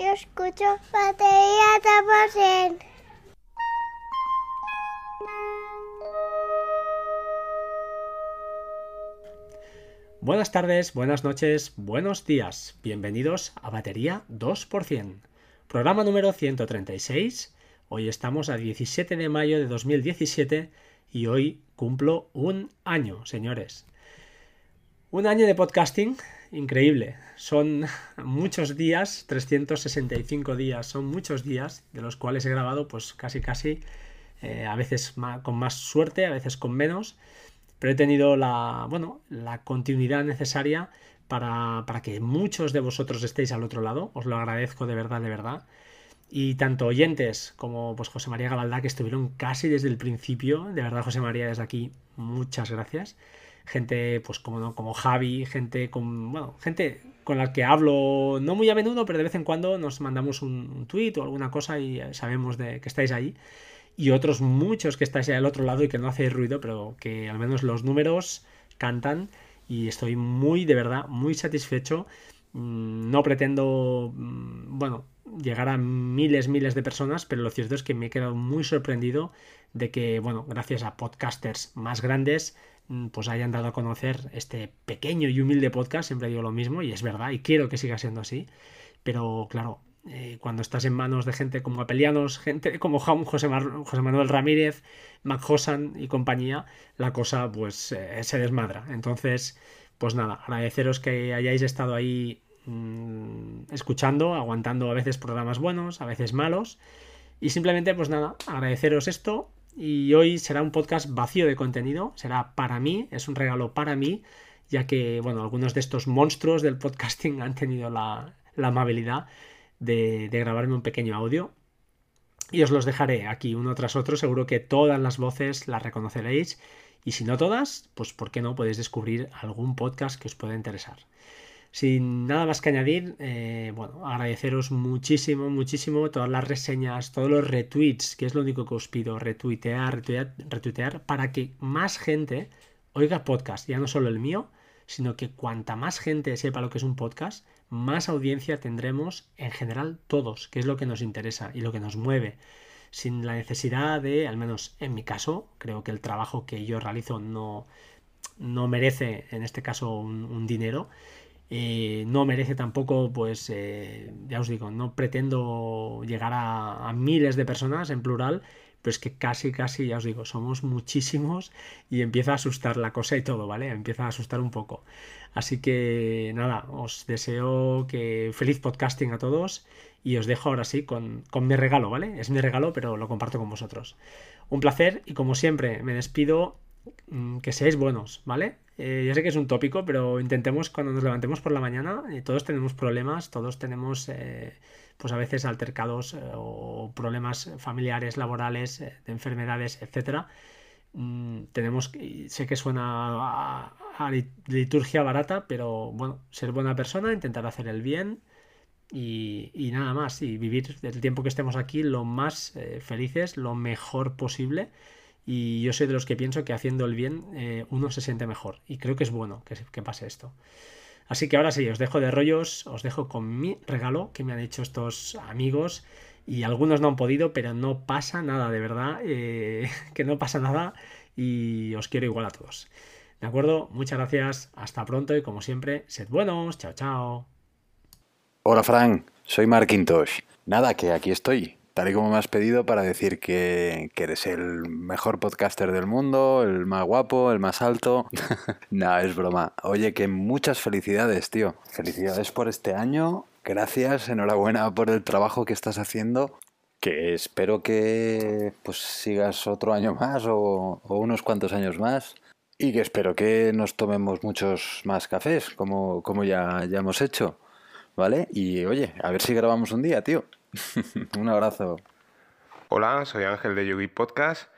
Yo escucho batería de Buenas tardes, buenas noches, buenos días. Bienvenidos a Batería 2%. Programa número 136. Hoy estamos a 17 de mayo de 2017 y hoy cumplo un año, señores. Un año de podcasting increíble. Son muchos días, 365 días, son muchos días, de los cuales he grabado pues casi casi, eh, a veces con más suerte, a veces con menos, pero he tenido la, bueno, la continuidad necesaria para, para que muchos de vosotros estéis al otro lado. Os lo agradezco de verdad, de verdad. Y tanto oyentes como pues, José María Gabaldá, que estuvieron casi desde el principio. De verdad, José María, desde aquí, muchas gracias gente pues como, como Javi, gente con, bueno, gente con la que hablo no muy a menudo, pero de vez en cuando nos mandamos un, tweet o alguna cosa y sabemos de que estáis ahí. Y otros muchos que estáis al otro lado y que no hacéis ruido, pero que al menos los números cantan y estoy muy, de verdad, muy satisfecho. Mm, no pretendo, mm, bueno, llegar a miles, miles de personas, pero lo cierto es que me he quedado muy sorprendido de que, bueno, gracias a podcasters más grandes, pues hayan dado a conocer este pequeño y humilde podcast, siempre digo lo mismo y es verdad y quiero que siga siendo así, pero claro, eh, cuando estás en manos de gente como Apelianos, gente como José, José Manuel Ramírez, Mac Hosan y compañía, la cosa pues eh, se desmadra. Entonces, pues nada, agradeceros que hayáis estado ahí mm, escuchando, aguantando a veces programas buenos, a veces malos. Y simplemente, pues nada, agradeceros esto, y hoy será un podcast vacío de contenido, será para mí, es un regalo para mí, ya que, bueno, algunos de estos monstruos del podcasting han tenido la, amabilidad de, grabarme un pequeño audio. Y os los dejaré aquí uno tras otro, seguro que todas las voces las reconoceréis. Y si no todas, pues ¿por qué no podéis descubrir algún podcast que os pueda interesar? Sin nada más que añadir, eh, bueno, agradeceros muchísimo, muchísimo todas las reseñas, todos los retweets, que es lo único que os pido, retuitear, retuitear, retuitear, para que más gente oiga podcast, ya no solo el mío, sino que cuanta más gente sepa lo que es un podcast, más audiencia tendremos en general todos, que es lo que nos interesa y lo que nos mueve. Sin la necesidad de, al menos en mi caso, creo que el trabajo que yo realizo no, no merece, en este caso, un dinero eh, no merece tampoco, pues, eh, ya os digo, no pretendo llegar a, miles de personas en plural, pero es que casi, casi, ya os digo, somos muchísimos y empieza a asustar la cosa y todo, ¿vale? Empieza a asustar un poco. Así que nada, os deseo que feliz podcasting a todos y os dejo ahora sí con, con mi regalo, ¿vale? Es mi regalo, pero lo comparto con vosotros. Un placer y como siempre me despido que seáis buenos, ¿vale? Eh, yo sé que es un tópico, pero intentemos cuando nos levantemos por la mañana, eh, todos tenemos problemas, todos tenemos eh, pues a veces altercados o problemas familiares, laborales, de enfermedades, etcétera. Mm, tenemos, sé que suena a, liturgia barata, pero bueno, ser buena persona, intentar hacer el bien y, y nada más, y vivir el tiempo que estemos aquí lo más felices, lo mejor posible y yo soy de los que pienso que haciendo el bien eh, uno se siente mejor. Y creo que es bueno que, pase esto. Así que ahora sí, os dejo de rollos, os dejo con mi regalo que me han hecho estos amigos. Y algunos no han podido, pero no pasa nada, de verdad. Eh, que no pasa nada. Y os quiero igual a todos. ¿De acuerdo? Muchas gracias. Hasta pronto y como siempre, sed buenos. Chao, chao. Hola, Frank. Soy Marquintosh. Nada, que aquí estoy tal y como me has pedido, para decir que, eres el mejor podcaster del mundo, el más guapo, el más alto. no, es broma. Oye, que muchas felicidades, tío. Felicidades por este año. Gracias, enhorabuena por el trabajo que estás haciendo. Que espero que pues sigas otro año más o, unos cuantos años más. Y que espero que nos tomemos muchos más cafés, como, como ya, ya hemos hecho. ¿Vale? Y oye, a ver si grabamos un día, tío. Un abrazo. Hola, soy Ángel de Yugi Podcast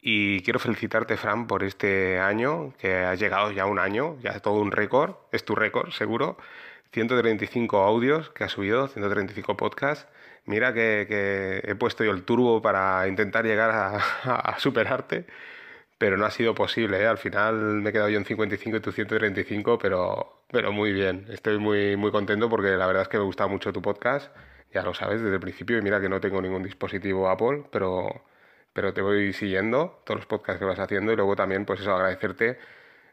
y quiero felicitarte, Fran, por este año, que has llegado ya un año, ya todo un récord, es tu récord, seguro. 135 audios que has subido, 135 podcasts. Mira que, he puesto yo el turbo para intentar llegar a, superarte, pero no ha sido posible. ¿eh? Al final me he quedado yo en 55 y tú 135, pero, pero muy bien. Estoy muy, muy contento porque la verdad es que me gusta mucho tu podcast ya lo sabes desde el principio y mira que no tengo ningún dispositivo Apple, pero, pero te voy siguiendo todos los podcasts que vas haciendo y luego también pues eso, agradecerte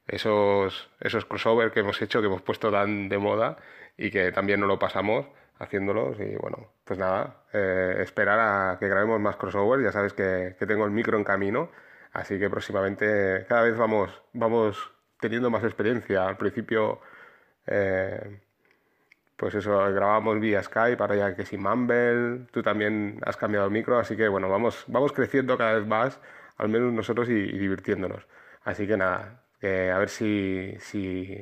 esos, esos crossover que hemos hecho, que hemos puesto tan de moda y que también no lo pasamos haciéndolos y bueno, pues nada, eh, esperar a que grabemos más crossovers, ya sabes que, que, tengo el micro en camino, así que próximamente cada vez vamos, vamos teniendo más experiencia. Al principio, eh, pues eso, grabamos vía Skype, ahora ya que sin Mumble, tú también has cambiado el micro, así que bueno, vamos, vamos creciendo cada vez más, al menos nosotros y, divirtiéndonos. Así que nada, a ver si, si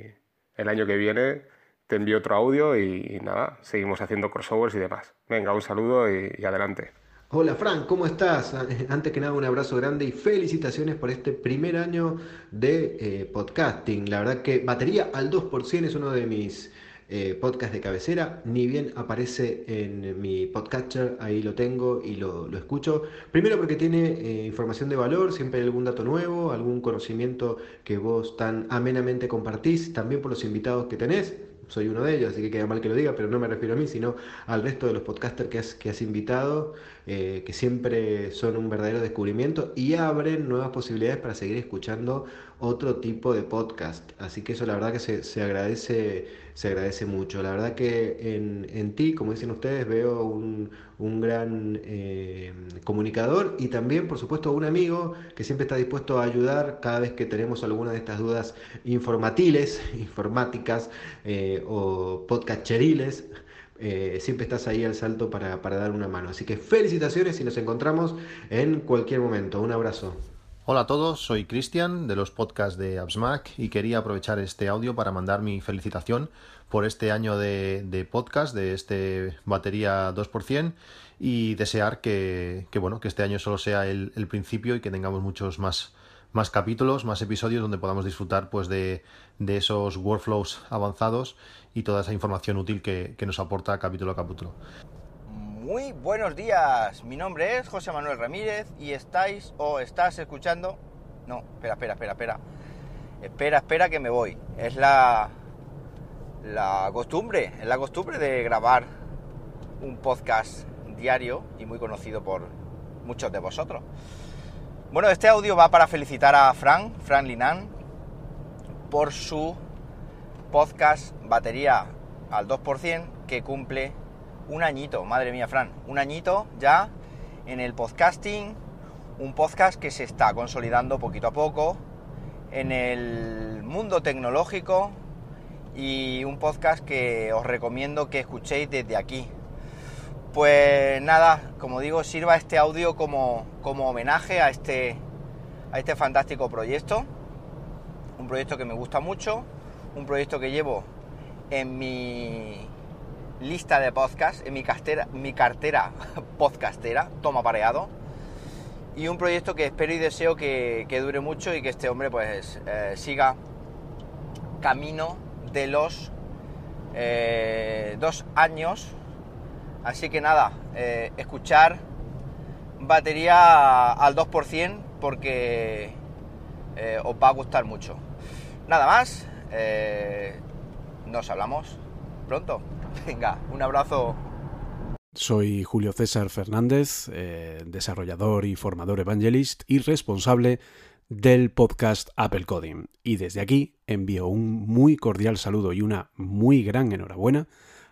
el año que viene te envío otro audio y, nada, seguimos haciendo crossovers y demás. Venga, un saludo y, adelante. Hola Frank, ¿cómo estás? Antes que nada un abrazo grande y felicitaciones por este primer año de eh, podcasting. La verdad que batería al 2% es uno de mis eh, podcast de cabecera, ni bien aparece en mi podcatcher, ahí lo tengo y lo, escucho. Primero porque tiene eh, información de valor, siempre hay algún dato nuevo, algún conocimiento que vos tan amenamente compartís, también por los invitados que tenés soy uno de ellos, así que queda mal que lo diga, pero no me refiero a mí, sino al resto de los podcasters que has, que has invitado, eh, que siempre son un verdadero descubrimiento y abren nuevas posibilidades para seguir escuchando otro tipo de podcast. Así que eso la verdad que se, se agradece, se agradece mucho. La verdad que en, en ti, como dicen ustedes, veo un, un gran eh, comunicador y también, por supuesto, un amigo que siempre está dispuesto a ayudar cada vez que tenemos alguna de estas dudas informatiles, informáticas eh, o podcacheriles. Eh, siempre estás ahí al salto para, para dar una mano. Así que felicitaciones y nos encontramos en cualquier momento. Un abrazo. Hola a todos, soy Cristian de los podcasts de AppsMac y quería aprovechar este audio para mandar mi felicitación por este año de, podcast, de este batería 2% y desear que, bueno, que este año solo sea el, principio y que tengamos muchos más, más capítulos, más episodios donde podamos disfrutar pues de, esos workflows avanzados y toda esa información útil que, que nos aporta capítulo a capítulo. Muy buenos días, mi nombre es José Manuel Ramírez y estáis o estás escuchando... No, espera, espera, espera, espera. Espera, espera que me voy. Es la, la costumbre, es la costumbre de grabar un podcast diario y muy conocido por muchos de vosotros. Bueno, este audio va para felicitar a Fran, Fran Linan, por su podcast Batería al 2% que cumple un añito, madre mía, Fran, un añito ya en el podcasting, un podcast que se está consolidando poquito a poco en el mundo tecnológico y un podcast que os recomiendo que escuchéis desde aquí. Pues nada, como digo, sirva este audio como, como homenaje a este, a este fantástico proyecto, un proyecto que me gusta mucho, un proyecto que llevo en mi lista de podcast, en mi cartera, mi cartera podcastera, toma pareado. Y un proyecto que espero y deseo que, dure mucho y que este hombre pues eh, siga camino de los eh, dos años. Así que nada, eh, escuchar batería al 2% porque os va a gustar mucho. Nada más, nos hablamos pronto. Venga, un abrazo. Soy Julio César Fernández, eh, desarrollador y formador evangelist y responsable del podcast Apple Coding. Y desde aquí envío un muy cordial saludo y una muy gran enhorabuena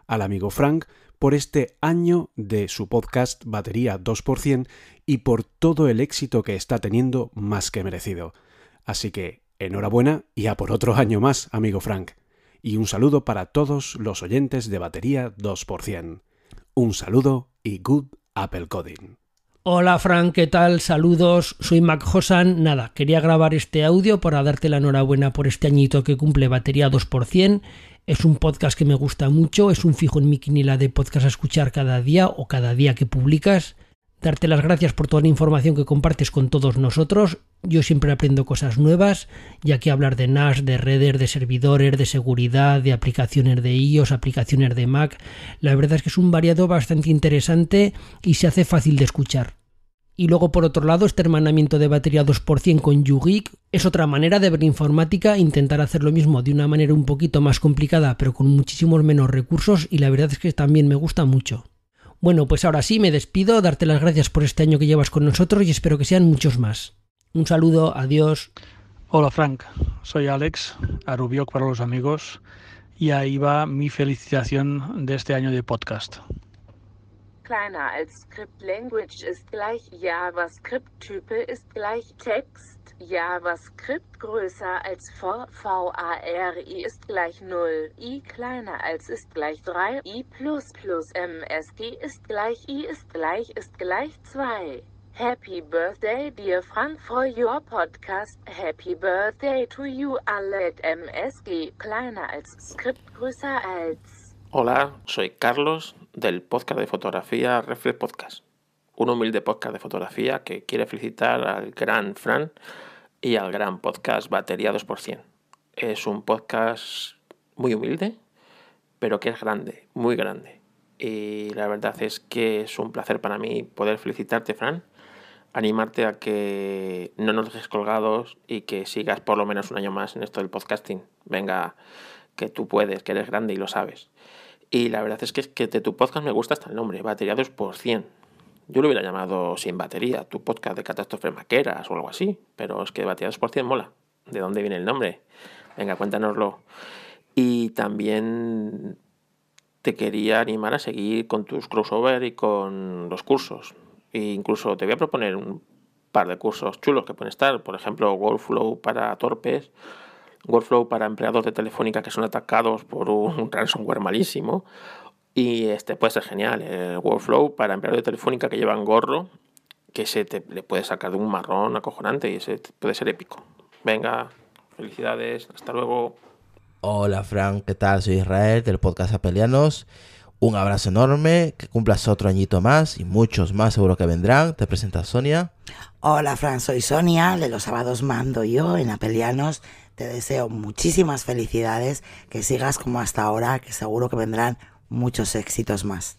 al amigo Frank por este año de su podcast Batería 2% y por todo el éxito que está teniendo más que merecido. Así que enhorabuena y a por otro año más, amigo Frank y un saludo para todos los oyentes de batería 2%. Un saludo y good Apple Coding. Hola Frank, ¿qué tal? Saludos, soy Mac Hosan. Nada, quería grabar este audio para darte la enhorabuena por este añito que cumple batería 2%. Es un podcast que me gusta mucho, es un fijo en mi quinila de podcast a escuchar cada día o cada día que publicas darte las gracias por toda la información que compartes con todos nosotros. Yo siempre aprendo cosas nuevas, ya que hablar de NAS, de redes, de servidores, de seguridad, de aplicaciones de iOS, aplicaciones de Mac, la verdad es que es un variado bastante interesante y se hace fácil de escuchar. Y luego por otro lado, este hermanamiento de batería 2% con YouGeek es otra manera de ver informática, intentar hacer lo mismo de una manera un poquito más complicada, pero con muchísimos menos recursos y la verdad es que también me gusta mucho. Bueno, pues ahora sí me despido, darte las gracias por este año que llevas con nosotros y espero que sean muchos más. Un saludo, adiós. Hola Frank, soy Alex, Arubiok para los amigos, y ahí va mi felicitación de este año de podcast. Kleiner als Script Language ist gleich JavaScript Type ist gleich Text. JavaScript größer als v, VARI ist gleich 0, i kleiner als ist gleich 3, i plus plus MSG ist gleich i ist gleich ist gleich 2. Happy birthday dear Frank for your podcast. Happy birthday to you alle at MSG kleiner als Script größer als. Hola, soy Carlos del podcast de fotografía Reflex Podcast. Un humilde podcast de fotografía que quiere felicitar al gran Fran y al gran podcast Batería 2%. Es un podcast muy humilde, pero que es grande, muy grande. Y la verdad es que es un placer para mí poder felicitarte, Fran, animarte a que no nos dejes colgados y que sigas por lo menos un año más en esto del podcasting. Venga, que tú puedes, que eres grande y lo sabes. Y la verdad es que, que de tu podcast me gusta hasta el nombre, Batería 2%. Yo lo hubiera llamado Sin Batería, tu podcast de catástrofes maqueras o algo así, pero es que Batería 2% mola. ¿De dónde viene el nombre? Venga, cuéntanoslo. Y también te quería animar a seguir con tus crossover y con los cursos. E incluso te voy a proponer un par de cursos chulos que pueden estar, por ejemplo, Workflow para torpes, Workflow para empleados de Telefónica que son atacados por un ransomware malísimo, y este puede ser genial, el workflow para empleados de Telefónica que llevan gorro, que se te, le puede sacar de un marrón acojonante y ese puede ser épico. Venga, felicidades, hasta luego. Hola Frank, ¿qué tal? Soy Israel del podcast Apelianos. Un abrazo enorme, que cumplas otro añito más y muchos más seguro que vendrán. Te presenta Sonia. Hola Frank, soy Sonia, de los sábados mando yo en Apelianos. Te deseo muchísimas felicidades, que sigas como hasta ahora, que seguro que vendrán muchos éxitos más.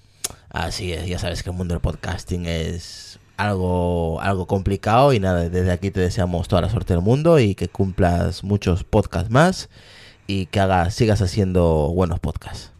Así es, ya sabes que el mundo del podcasting es algo, algo complicado y nada, desde aquí te deseamos toda la suerte del mundo y que cumplas muchos podcasts más y que hagas, sigas haciendo buenos podcasts.